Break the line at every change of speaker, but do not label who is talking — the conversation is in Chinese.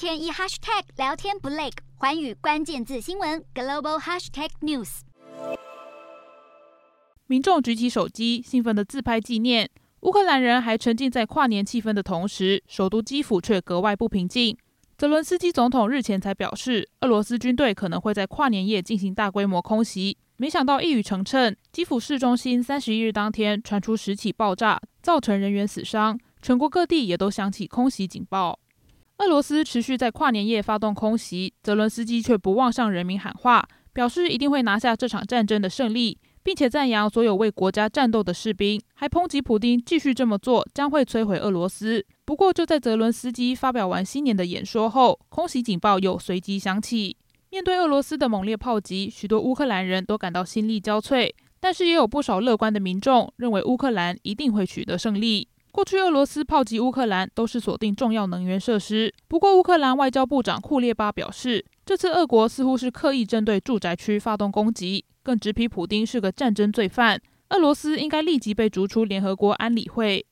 天一 hashtag 聊天不累，环宇关键字新闻 global hashtag news。
民众举起手机，兴奋的自拍纪念。乌克兰人还沉浸在跨年气氛的同时，首都基辅却格外不平静。泽伦斯基总统日前才表示，俄罗斯军队可能会在跨年夜进行大规模空袭，没想到一语成谶。基辅市中心三十一日当天传出十起爆炸，造成人员死伤，全国各地也都响起空袭警报。俄罗斯持续在跨年夜发动空袭，泽伦斯基却不忘向人民喊话，表示一定会拿下这场战争的胜利，并且赞扬所有为国家战斗的士兵，还抨击普丁继续这么做将会摧毁俄罗斯。不过，就在泽伦斯基发表完新年的演说后，空袭警报又随即响起。面对俄罗斯的猛烈炮击，许多乌克兰人都感到心力交瘁。但是，也有不少乐观的民众认为乌克兰一定会取得胜利。过去，俄罗斯炮击乌克兰都是锁定重要能源设施。不过，乌克兰外交部长库列巴表示，这次俄国似乎是刻意针对住宅区发动攻击，更直批普丁是个战争罪犯。俄罗斯应该立即被逐出联合国安理会。